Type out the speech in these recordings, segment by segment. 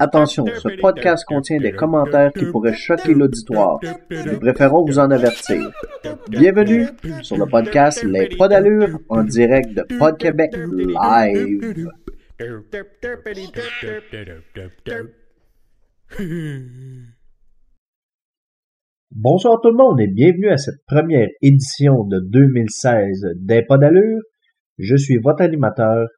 Attention, ce podcast contient des commentaires qui pourraient choquer l'auditoire. Nous préférons vous en avertir. Bienvenue sur le podcast Les Pas d'allure en direct de Pod Québec Live. Bonsoir tout le monde et bienvenue à cette première édition de 2016 des Pas d'allure. Je suis votre animateur,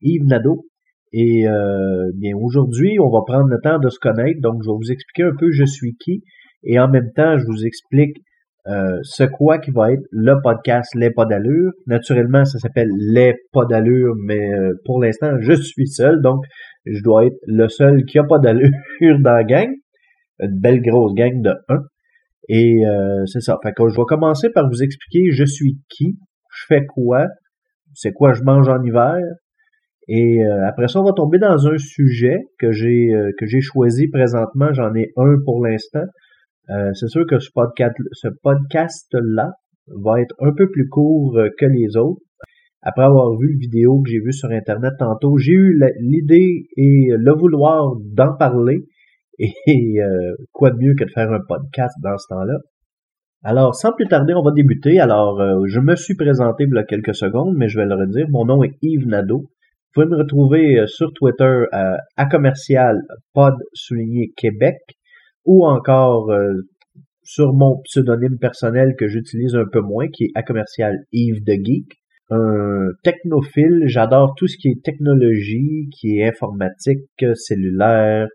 Yves Nadeau. Et euh, bien aujourd'hui, on va prendre le temps de se connaître. Donc, je vais vous expliquer un peu je suis qui. Et en même temps, je vous explique euh, ce quoi qui va être le podcast Les Pas d'allure. Naturellement, ça s'appelle Les Pas d'allure, mais euh, pour l'instant, je suis seul. Donc, je dois être le seul qui a pas d'allure dans la gang. Une belle grosse gang de 1. Et c'est ça. Fait que je vais commencer par vous expliquer je suis qui, je fais quoi, c'est quoi je mange en hiver. Et euh, après ça, on va tomber dans un sujet que j'ai euh, que j'ai choisi présentement. J'en ai un pour l'instant. Euh, c'est sûr que ce podcast ce podcast là va être un peu plus court que les autres. Après avoir vu le vidéo que j'ai vu sur internet tantôt, j'ai eu l'idée et le vouloir d'en parler. Et quoi de mieux que de faire un podcast dans ce temps-là? Alors, sans plus tarder, on va débuter. Alors, je me suis présenté il y a quelques secondes, mais je vais le redire. Mon nom est Yves Nadeau. Vous pouvez me retrouver euh, sur Twitter à commercial pod souligné Québec ou encore euh, sur mon pseudonyme personnel que j'utilise un peu moins, qui est à commercial Yves de Geek. Un technophile, j'adore tout ce qui est technologie, qui est informatique, cellulaire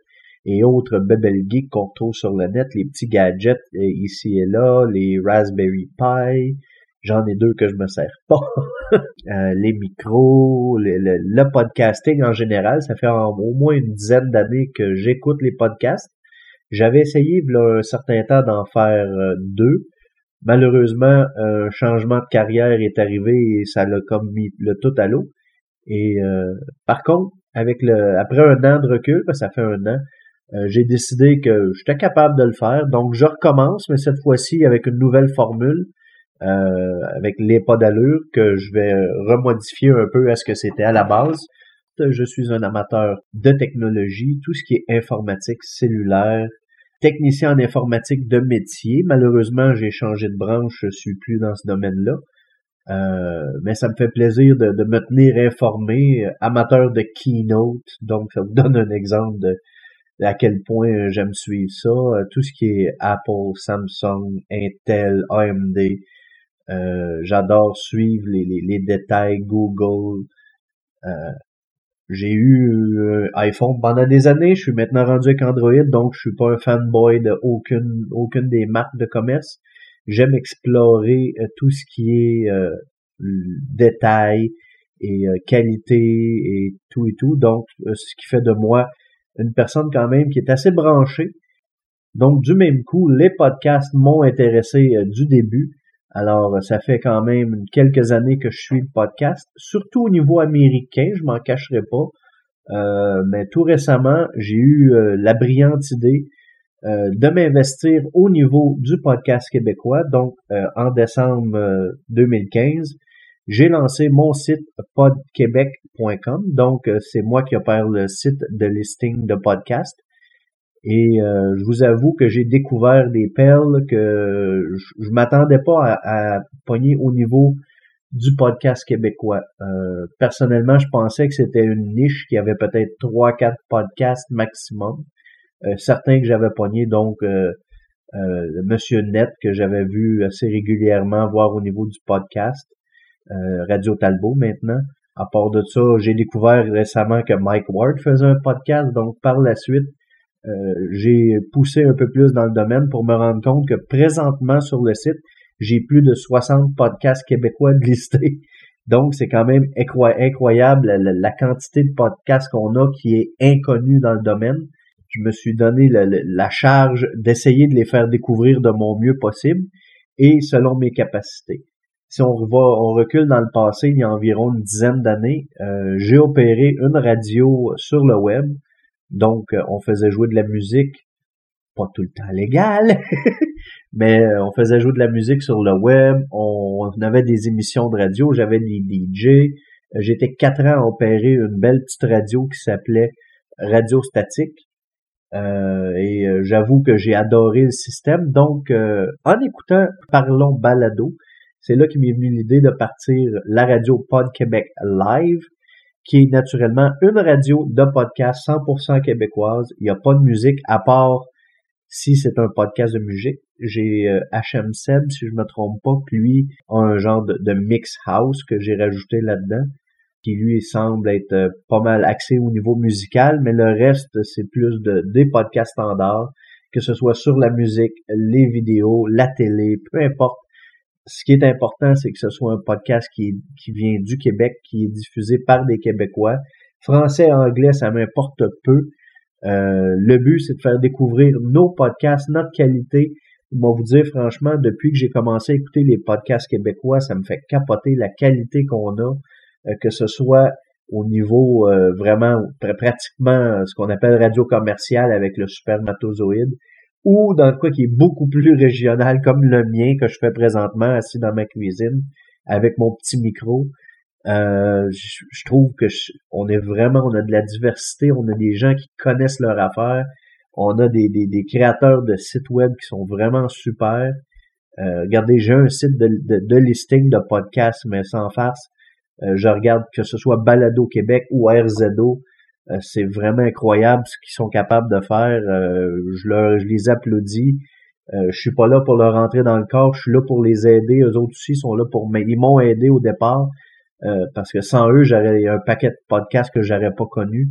et autres bebel geeks qu'on trouve sur le net, les petits gadgets euh, ici et là, les Raspberry Pi, J'en ai deux que je me sers pas. Euh, les micros, le, podcasting en général, ça fait au moins une dizaine d'années que j'écoute les podcasts. J'avais essayé il un certain temps d'en faire euh, deux. Malheureusement, un changement de carrière est arrivé et ça l'a comme mis le tout à l'eau. Et euh, par contre, avec le après un an de recul, ça fait un an, j'ai décidé que j'étais capable de le faire. Donc je recommence, mais cette fois-ci avec une nouvelle formule euh, avec les pas d'allure que je vais remodifier un peu à ce que c'était à la base. Je suis un amateur de technologie, tout ce qui est informatique cellulaire, technicien en informatique de métier. Malheureusement, j'ai changé de branche, je suis plus dans ce domaine-là. Euh, mais ça me fait plaisir de, de, me tenir informé, amateur de keynote, donc ça vous donne un exemple de, à quel point j'aime suivre ça. Tout ce qui est Apple, Samsung, Intel, AMD, euh, j'adore suivre les, les, détails Google. Euh, j'ai eu euh, iPhone pendant des années. Je suis maintenant rendu avec Android, donc je suis pas un fanboy de aucune aucune des marques de commerce. J'aime explorer tout ce qui est détail et qualité et tout et tout. Donc, ce qui fait de moi une personne quand même qui est assez branchée. Donc, du même coup, les podcasts m'ont intéressé du début. Alors, ça fait quand même quelques années que je suis le podcast, surtout au niveau américain, je m'en cacherai pas. Euh, mais tout récemment, j'ai eu euh, la brillante idée euh, de m'investir au niveau du podcast québécois. Donc, en décembre 2015, j'ai lancé mon site podquebec.com. Donc, c'est moi qui opère le site de listing de podcast. Et euh, je vous avoue que j'ai découvert des perles que je, je m'attendais pas à, à, pogner au niveau du podcast québécois. Euh, personnellement, je pensais que c'était une niche qui avait peut-être trois, quatre podcasts maximum. Euh, certains que j'avais pognés, donc euh, Monsieur Net que j'avais vu assez régulièrement voir au niveau du podcast. Radio Talbot maintenant. À part de ça, j'ai découvert récemment que Mike Ward faisait un podcast, donc par la suite, euh, j'ai poussé un peu plus dans le domaine pour me rendre compte que présentement sur le site, j'ai plus de 60 podcasts québécois listés. Donc, c'est quand même incroyable la, quantité de podcasts qu'on a qui est inconnue dans le domaine. Je me suis donné la, charge d'essayer de les faire découvrir de mon mieux possible et selon mes capacités. Si on, va, on recule dans le passé, il y a environ une dizaine d'années, euh, j'ai opéré une radio sur le web donc, euh, on faisait jouer de la musique, pas tout le temps légale, mais euh, on faisait jouer de la musique sur le web, on, avait des émissions de radio, j'avais des DJ, j'étais quatre ans à opérer une belle petite radio qui s'appelait Radio Statique. Et j'avoue que j'ai adoré le système. Donc, en écoutant Parlons Balado, c'est là qu'il m'est venu l'idée de partir la radio Pod Québec Live, qui est naturellement une radio de podcast 100% québécoise. Il n'y a pas de musique à part si c'est un podcast de musique. J'ai HM Seb, si je me trompe pas, puis lui a un genre de, mix house que j'ai rajouté là-dedans, qui lui semble être euh, pas mal axé au niveau musical, mais le reste, c'est plus de des podcasts standards, que ce soit sur la musique, les vidéos, la télé, peu importe ce qui est important, c'est que ce soit un podcast qui, vient du Québec, qui est diffusé par des Québécois. Français, anglais, ça m'importe peu. Euh, le but, c'est de faire découvrir nos podcasts, notre qualité. Moi, vous dire franchement, depuis que j'ai commencé à écouter les podcasts québécois, ça me fait capoter la qualité qu'on a, euh, que ce soit au niveau euh, vraiment pratiquement ce qu'on appelle radio commerciale avec le supermatozoïde, ou dans le qui est beaucoup plus régional comme le mien que je fais présentement assis dans ma cuisine avec mon petit micro. Euh, je, trouve que on est vraiment, on a de la diversité, on a des gens qui connaissent leur affaire, on a des, des, des créateurs de sites web qui sont vraiment super. Euh, regardez, j'ai un site de, de, listing de podcasts, mais sans farce. Euh, je regarde que ce soit Balado Québec ou RZO. Euh, c'est vraiment incroyable ce qu'ils sont capables de faire. Euh, je, leur, je les applaudis. Euh, je suis pas là pour leur rentrer dans le corps, je suis là pour les aider. Eux autres aussi sont là pour m'aider. Ils m'ont aidé au départ parce que sans eux, j'aurais un paquet de podcasts que j'aurais pas connus.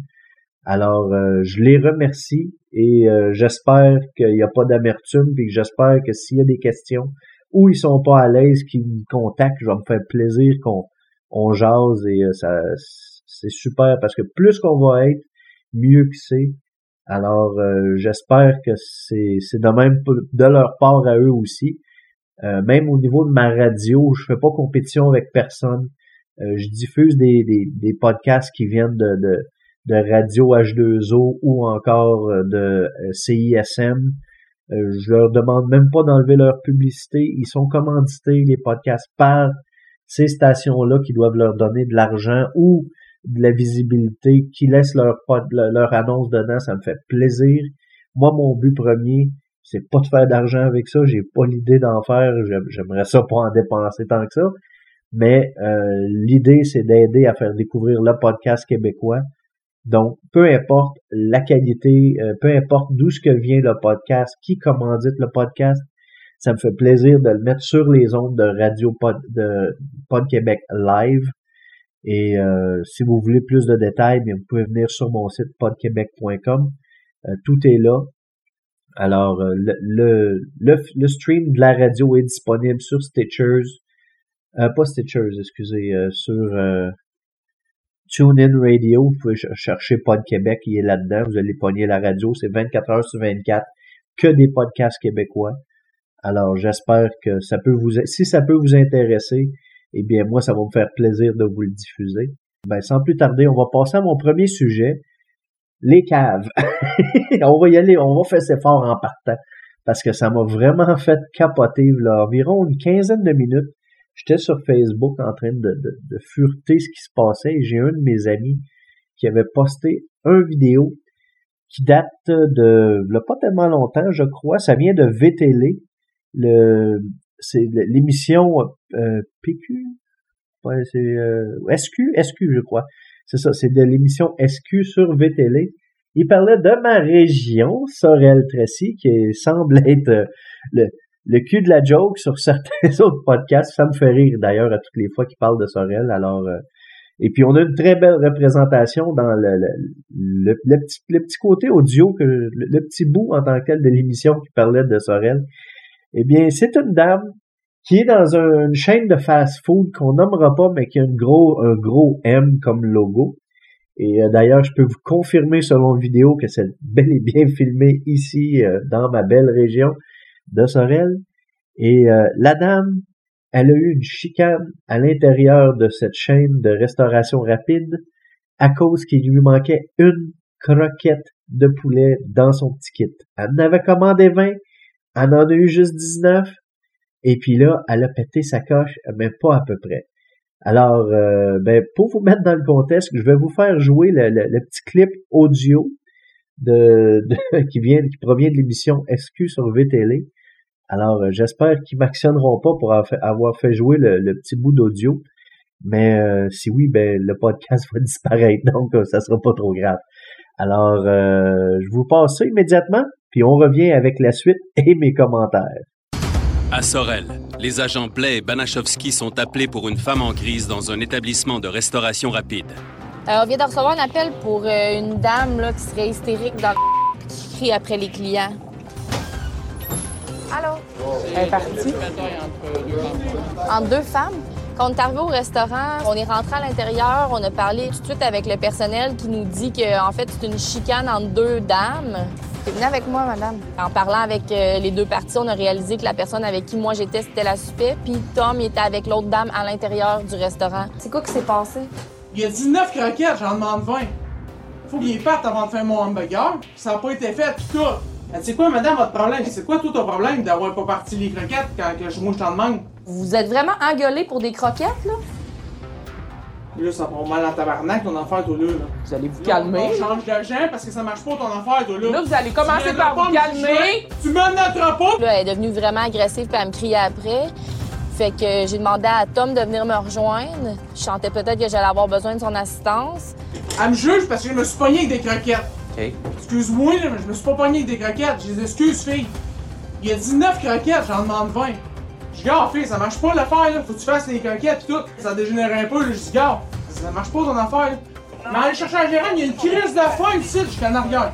Alors, je les remercie et j'espère qu'il n'y a pas d'amertume, puis j'espère que s'il y a des questions ou ils sont pas à l'aise, qu'ils me contactent, je vais me faire plaisir qu'on on jase et ça c'est super parce que plus qu'on va être, mieux que c'est. Alors, euh, j'espère que c'est, c'est de même de leur part à eux aussi. Euh, même au niveau de ma radio, je fais pas compétition avec personne. Euh, je diffuse des, des, des, podcasts qui viennent de, de, de Radio H2O ou encore de CISM. je leur demande même pas d'enlever leur publicité. Ils sont commandités, les podcasts, par ces stations-là qui doivent leur donner de l'argent ou de la visibilité, qui laissent leur, leur annonce dedans, ça me fait plaisir. Moi, mon but premier, c'est pas de faire d'argent avec ça, j'ai pas l'idée d'en faire, j'aimerais ça pas en dépenser tant que ça, mais euh, l'idée, c'est d'aider à faire découvrir le podcast québécois. Donc, peu importe la qualité, euh, peu importe d'où ce que vient le podcast, qui commandite le podcast, ça me fait plaisir de le mettre sur les ondes de Radio Pod, de Pod Québec Live. Et euh, si vous voulez plus de détails, bien, vous pouvez venir sur mon site podquebec.com. Euh, tout est là. Alors, euh, le, le, le, stream de la radio est disponible sur Stitchers. pas Stitchers, excusez, sur TuneIn Radio. Vous pouvez chercher Pod Québec, il est là-dedans. Vous allez pogner la radio. C'est 24 heures sur 24 que des podcasts québécois. Alors, j'espère que ça peut vous, si ça peut vous intéresser, eh bien, moi, ça va me faire plaisir de vous le diffuser. Ben, sans plus tarder, on va passer à mon premier sujet, les caves. on va y aller, on va faire ses fort en partant, parce que ça m'a vraiment fait capoter, là, environ une quinzaine de minutes. J'étais sur Facebook en train de, de, fureter ce qui se passait j'ai un de mes amis qui avait posté un vidéo qui date de, là, pas tellement longtemps, je crois. Ça vient de VTL, le, c'est l'émission euh, PQ, ouais, c'est euh, SQ, SQ je crois. C'est ça, c'est de l'émission SQ sur VTL. Il parlait de ma région, Sorel-Tracy, qui semble être euh, le, le cul de la joke sur certains autres podcasts. Ça me fait rire d'ailleurs à toutes les fois qu'il parle de Sorel. Alors, et puis on a une très belle représentation dans le, le, petit, le petit côté audio, que le, petit bout en tant que tel de l'émission qui parlait de Sorel. Eh bien, c'est une dame qui est dans une chaîne de fast-food qu'on nommera pas, mais qui a un gros, un gros M comme logo. Et euh, d'ailleurs, je peux vous confirmer selon vidéo que c'est bel et bien filmé ici, euh, dans ma belle région de Sorel. Et euh, la dame, elle a eu une chicane à l'intérieur de cette chaîne de restauration rapide à cause qu'il lui manquait une croquette de poulet dans son petit kit. Elle en avait commandé 20, Elle en a eu juste 19. Et puis là, elle a pété sa coche, mais pas à peu près. Alors, euh, ben, pour vous mettre dans le contexte, je vais vous faire jouer le, petit clip audio de, qui vient, qui provient de l'émission SQ sur VTL. Alors, euh, j'espère qu'ils m'actionneront pas pour avoir fait jouer le, petit bout d'audio. Mais euh, si oui, ben le podcast va disparaître, donc ça sera pas trop grave. Alors, je vous passe ça immédiatement, puis on revient avec la suite et mes commentaires. À Sorel, les agents Blais et Banachowski sont appelés pour une femme en crise dans un établissement de restauration rapide. Euh, on vient de recevoir un appel pour euh, une dame là, qui serait hystérique dans le qui crie après les clients. Allô? Elle est partie. En deux femmes? Quand on est arrivé au restaurant, on est rentré à l'intérieur, on a parlé tout de suite avec le personnel qui nous dit qu'en en fait, c'est une chicane entre deux dames. Venez avec moi, madame. En parlant avec euh, les deux parties, on a réalisé que la personne avec qui moi j'étais, c'était la suspect, puis Tom était avec l'autre dame à l'intérieur du restaurant. C'est quoi qui s'est passé? Il y a 19 croquettes, j'en demande 20. Faut qu'il parte avant de faire mon hamburger, ça n'a pas été fait, tout ça. C'est quoi, madame, votre problème? C'est quoi tout ton problème d'avoir pas parti les croquettes quand je, moi je t'en demande? Vous êtes vraiment engueulé pour des croquettes, là? Là, ça prend mal en tabarnak, ton affaire, toi, là. Vous allez vous calmer. On change d'agent parce que ça marche pas, ton affaire, toi, là. Là, vous allez commencer par vous calmer. Tu me notre pas. Là, elle est devenue vraiment agressive, puis elle me criait après. Fait que j'ai demandé à Tom de venir me rejoindre. Je sentais peut-être que j'allais avoir besoin de son assistance. Elle me juge parce que je me suis pogné avec des croquettes. OK. Excuse-moi, mais je me suis pas pogné avec des croquettes. Je les excuse, fille. Il y a 19 croquettes, j'en demande 20. Je gars, fille, ça marche pas l'affaire, là. Faut que tu fasses les croquettes tout. Ça dégénère un peu, là. Je dis, gars, ça marche pas ton affaire. Mais allez chercher la gérante, il y a une crise de faim ici jusqu'en arrière.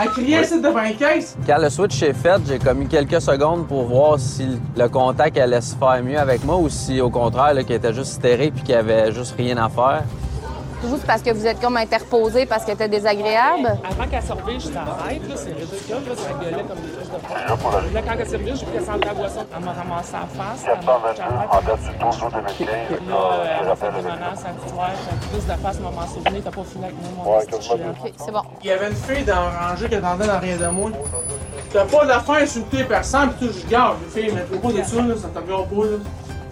Elle criait ici devant une caisse. Quand le switch est fait, j'ai commis quelques secondes pour voir si le contact allait se faire mieux avec moi ou si au contraire, qu'il était juste stéré puis qu'il avait juste rien à faire. Vous, c'est parce que vous êtes comme interposé parce que t'es désagréable? Avant qu'elle surveille, je t'arrête, là, c'est ridicule, là, ça gueulait comme des choses de porte. Là, quand elle s'est revenue, j'ai pris le centre de la boisson. Elle m'a ramassé en face, elle m'a touché en date du 12 août 2015. Là, elle m'a fait des menaces plus de face, m'a souvenir, t'as pas fini avec moi, mon. OK, c'est bon. Il y avait une fille dans le rangée qui attendait dans rien de moi. T'as pas d'affaire insulter personne, pis tout, je garde, les filles, mais pas de ça, là, ça te regarde pas, là.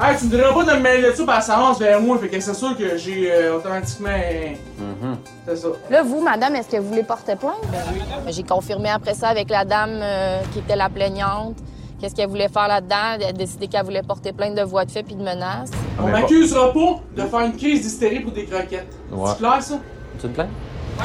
Hey, tu me diras pas de me mêler de ça par s'avance vers moi, fait que c'est sûr que j'ai euh, automatiquement. Mm-hmm. C'est ça. Là, vous, madame, est-ce que vous voulez porter plainte? Ben oui. J'ai confirmé après ça avec la dame euh, qui était la plaignante. Qu'est-ce qu'elle voulait faire là-dedans? Elle a décidé qu'elle voulait porter plainte de voix de fait puis de menaces. On m'accusera pas de faire une crise d'hystérie pour des croquettes. C'est clair, ça? Tu te plains? Ouais.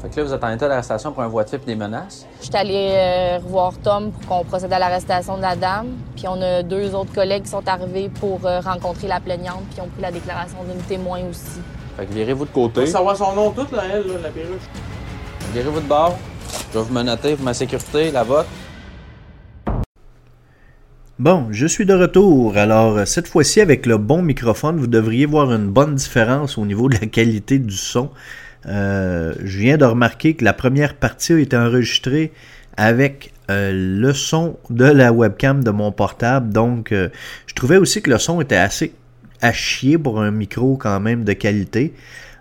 Fait que là, vous êtes en état d'arrestation pour un voie de fait et des menaces. Je suis allée euh, revoir Tom pour qu'on procède à l'arrestation de la dame. Puis on a deux autres collègues qui sont arrivés pour euh, rencontrer la plaignante puis ont pris la déclaration d'une témoin aussi. Fait que virez-vous de côté. Faut savoir son nom tout, là, elle, là, la perruche. Virez-vous de bord. Je vais vous menotter pour ma sécurité, la vôtre. Bon, je suis de retour. Alors, cette fois-ci, avec le bon microphone, vous devriez voir une bonne différence au niveau de la qualité du son. Euh, je viens de remarquer que la première partie a été enregistrée avec euh, le son de la webcam de mon portable. Donc, euh, je trouvais aussi que le son était assez à chier pour un micro quand même de qualité.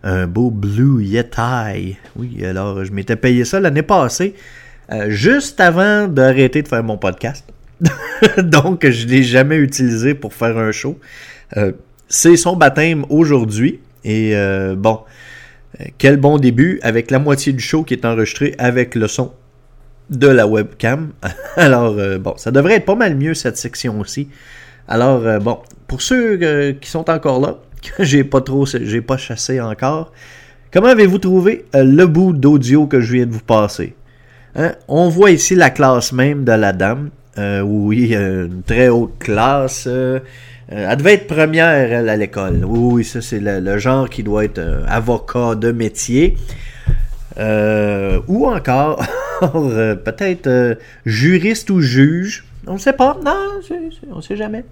Un beau Blue Yeti. Oui, alors je m'étais payé ça l'année passée, juste avant d'arrêter de faire mon podcast. Donc, je ne l'ai jamais utilisé pour faire un show. C'est son baptême aujourd'hui. Et bon, quel bon début avec la moitié du show qui est enregistré avec le son de la webcam. Alors, euh, bon, ça devrait être pas mal mieux cette section aussi. Alors, euh, bon, pour ceux qui sont encore là, que j'ai pas trop, j'ai pas chassé encore, comment avez-vous trouvé le bout d'audio que je viens de vous passer? Hein? On voit ici la classe même de la dame. oui, une très haute classe. Euh, elle devait être première, à l'école. Oui, ça, c'est le, genre qui doit être euh, avocat de métier. Euh, ou encore, peut-être juriste ou juge. On ne sait pas. Non, on ne sait jamais.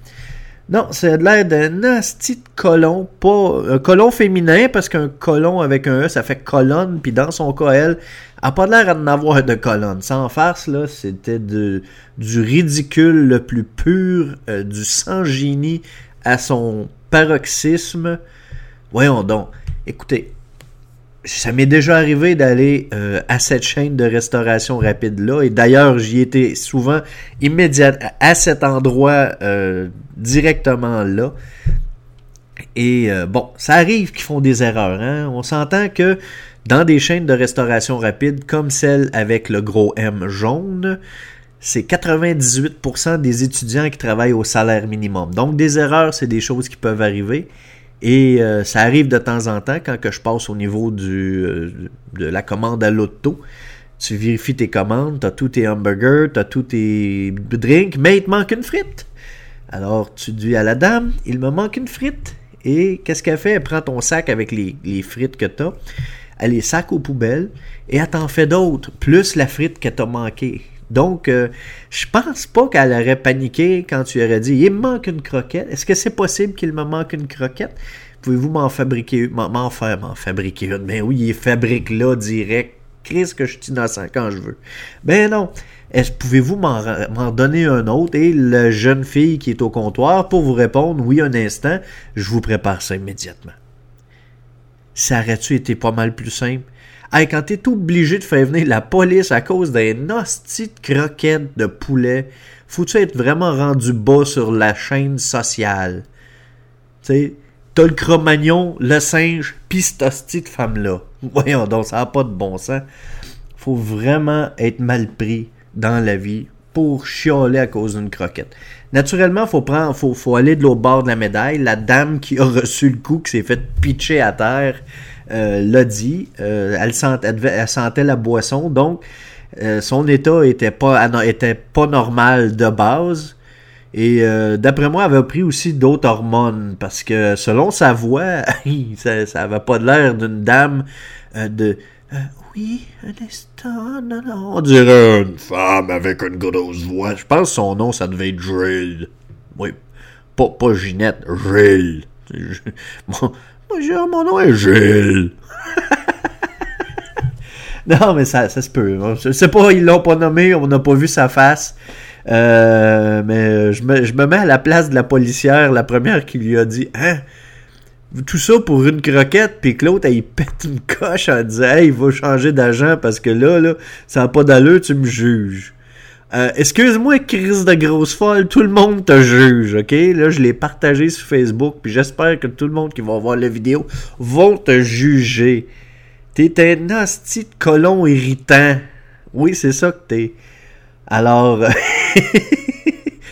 Non, c'est de l'air d'un asti de colon, pas un colon féminin, parce qu'un colon avec un E, ça fait colonne, puis dans son cas, elle, a pas l'air d'en avoir de colonne. Sans farce, là, c'était du ridicule le plus pur, euh, du sans-génie à son paroxysme. Voyons donc. Écoutez, ça m'est déjà arrivé d'aller euh, à cette chaîne de restauration rapide-là. Et d'ailleurs, j'y étais souvent immédiat à cet endroit euh, directement là. Et euh, bon, ça arrive qu'ils font des erreurs. Hein? On s'entend que dans des chaînes de restauration rapide comme celle avec le gros M jaune, c'est 98% des étudiants qui travaillent au salaire minimum. Donc des erreurs, c'est des choses qui peuvent arriver. Et euh, ça arrive de temps en temps quand je passe au niveau euh, de la commande à l'auto. Tu vérifies tes commandes, tu as tous tes hamburgers, tu as tous tes drinks, mais il te manque une frite. Alors tu dis à la dame, il me manque une frite. Et qu'est-ce qu'elle fait? Elle prend ton sac avec les, frites que tu as, elle les sac aux poubelles et elle t'en fait d'autres, plus la frite que t'as manqué. Donc, euh, je pense pas qu'elle aurait paniqué quand tu aurais dit il me manque une croquette. Est-ce que c'est possible qu'il me manque une croquette? Pouvez-vous m'en fabriquer m'en faire m'en fabriquer une Ben oui, il fabrique là direct. Chris que je suis innocent quand je veux. Ben non. Est-ce pouvez-vous m'en donner un autre? Et la jeune fille qui est au comptoir pour vous répondre oui un instant, je vous prépare ça immédiatement. Ça aurait-tu été pas mal plus simple? Hey, quand t'es obligé de faire venir la police à cause d'un hostie de croquette de poulet, faut-tu être vraiment rendu bas sur la chaîne sociale? Tu sais, t'as le cro-magnon, le singe, pis cette hostie de femme-là. Voyons donc, ça n'a pas de bon sens. Faut vraiment être mal pris dans la vie pour chialer à cause d'une croquette. Naturellement, faut prendre, faut, faut aller de l'autre bord de la médaille. La dame qui a reçu le coup, qui s'est fait pitcher à terre, l'a dit. Euh, elle, sentait la boisson, donc euh, son état était pas, normal de base. Et d'après moi, elle avait pris aussi d'autres hormones parce que selon sa voix, ça, ça avait pas l'air d'une dame de oui, un instant, non, non. On dirait une femme avec une grosse voix. Je pense que son nom, ça devait être Jill. Oui, pas, pas Ginette, Jill. Bonjour, mon nom est Gilles. non, mais ça, ça se peut. Je sais pas, ils l'ont pas nommé, on n'a pas vu sa face. Euh, mais je me, mets à la place de la policière, la première qui lui a dit Hein? Tout ça pour une croquette, puis que l'autre, il pète une coche en disant Hey, il va changer d'agent parce que là, là, ça n'a pas d'allure, tu me juges. Euh, excuse-moi, crise de grosse folle, tout le monde te juge, ok? Là, je l'ai partagé sur Facebook, puis j'espère que tout le monde qui va voir la vidéo vont te juger. T'es un hostie de colon irritant. Oui, c'est ça que t'es. Alors,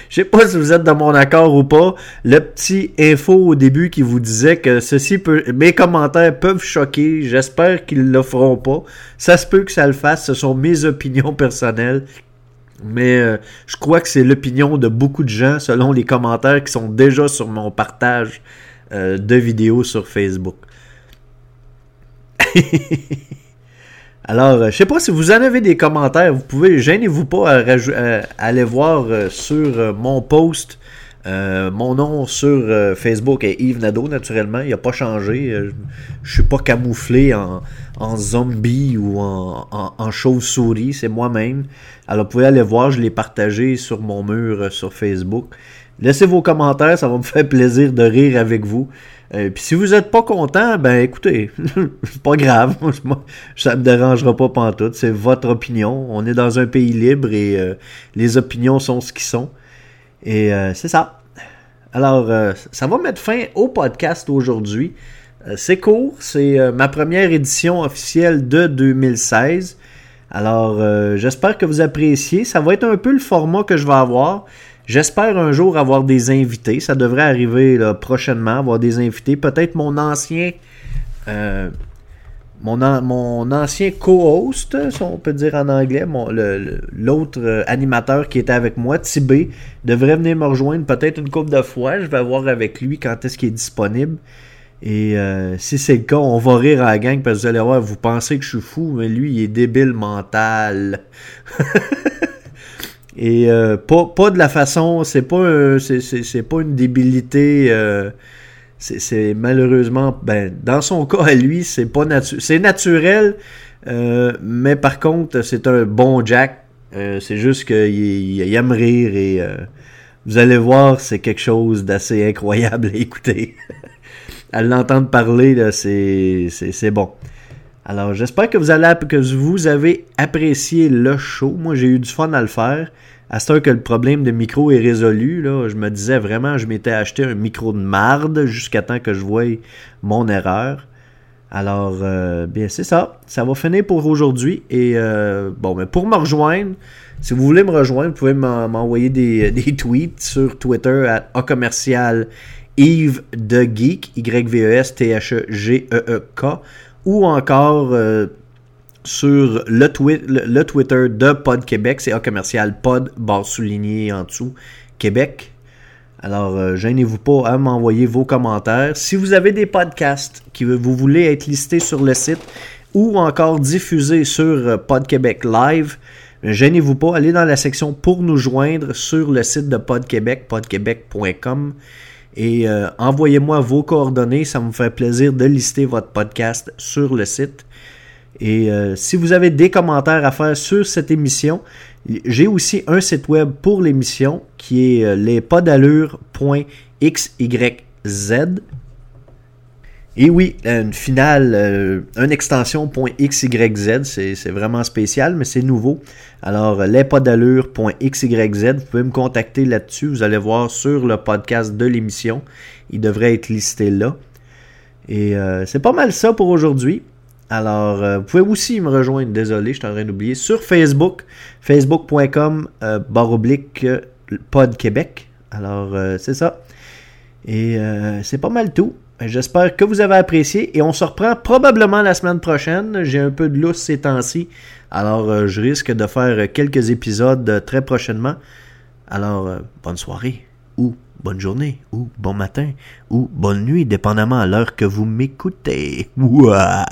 je sais pas si vous êtes dans mon accord ou pas. Le petit info au début qui vous disait que ceci peut, mes commentaires peuvent choquer. J'espère qu'ils le feront pas. Ça se peut que ça le fasse. Ce sont mes opinions personnelles. Mais euh, je crois que c'est l'opinion de beaucoup de gens selon les commentaires qui sont déjà sur mon partage euh, de vidéos sur Facebook. Alors, euh, je sais pas si vous en avez des commentaires, vous pouvez, gênez-vous pas à, aller voir sur mon post. Mon nom sur Facebook est Yves Nadeau, naturellement. Il n'a pas changé. je suis pas camouflé en, zombie ou en, chauve-souris. C'est moi-même. Alors, vous pouvez aller voir, je l'ai partagé sur mon mur euh, sur Facebook. Laissez vos commentaires, ça va me faire plaisir de rire avec vous. Euh, Puis si vous n'êtes pas content, ben écoutez, c'est pas grave, ça me dérangera pas pantoute, c'est votre opinion. On est dans un pays libre et euh, les opinions sont ce qu'ils sont. Et c'est ça. Alors, ça va mettre fin au podcast aujourd'hui. c'est court, c'est ma première édition officielle de 2016. Alors, euh, j'espère que vous appréciez. Ça va être un peu le format que je vais avoir. J'espère un jour avoir des invités. Ça devrait arriver prochainement, avoir des invités. Peut-être mon ancien... Mon, mon, ancien co-host, si on peut dire en anglais, l'autre euh, animateur qui était avec moi, Tibé, devrait venir me rejoindre peut-être une couple de fois. Je vais voir avec lui quand est-ce qu'il est disponible. Et euh, si c'est le cas, on va rire à la gang parce que vous allez voir, vous pensez que je suis fou, mais lui, il est débile mental. Et euh, pas, de la façon, c'est pas c'est, pas une débilité. Euh, c'est, malheureusement, ben, dans son cas à lui, c'est pas naturel. C'est naturel, mais par contre, c'est un bon Jack. c'est juste qu'il il aime rire et vous allez voir, c'est quelque chose d'assez incroyable à écouter. à l'entendre parler, c'est bon. Alors, j'espère que vous, que vous avez apprécié le show. Moi, j'ai eu du fun à le faire. À ce que le problème de micro est résolu, là, je me disais vraiment, je m'étais acheté un micro de marde jusqu'à temps que je voie mon erreur. Alors, euh, bien, c'est ça. Ça va finir pour aujourd'hui. Et euh, bon, mais pour me rejoindre, si vous voulez me rejoindre, vous pouvez m'envoyer des, des, tweets sur Twitter à commercial Yves de Geek, Y-V-E-S-T-H-E-G-E-E-K, ou encore euh, sur le, Twitter de Pod Québec, c'est A commercial Pod, barre souligné en dessous, Québec. Alors, euh, gênez-vous pas à m'envoyer vos commentaires. Si vous avez des podcasts que vous voulez être listés sur le site ou encore diffusés sur euh, Pod Québec Live, gênez-vous pas, allez dans la section pour nous joindre sur le site de Pod Québec, et euh, envoyez-moi vos coordonnées. Ça me fait plaisir de lister votre podcast sur le site. Et euh, si vous avez des commentaires à faire sur cette émission, j'ai aussi un site web pour l'émission qui est euh, lespodallure.xyz. Et oui, une finale, euh, une extension .xyz, c'est vraiment spécial, mais c'est nouveau. Alors, lespodallure.xyz, vous pouvez me contacter là-dessus. Vous allez voir sur le podcast de l'émission. Il devrait être listé là. Et c'est pas mal ça pour aujourd'hui. Alors, euh, vous pouvez aussi me rejoindre, désolé, je suis en train d'oublier, sur Facebook, facebook.com euh, euh, pod Québec. Alors, c'est ça. Et c'est pas mal tout. J'espère que vous avez apprécié et on se reprend probablement la semaine prochaine. J'ai un peu de lousse ces temps-ci. Alors, je risque de faire quelques épisodes très prochainement. Alors, bonne soirée ou bonne journée ou bon matin ou bonne nuit, dépendamment à l'heure que vous m'écoutez. Ouah.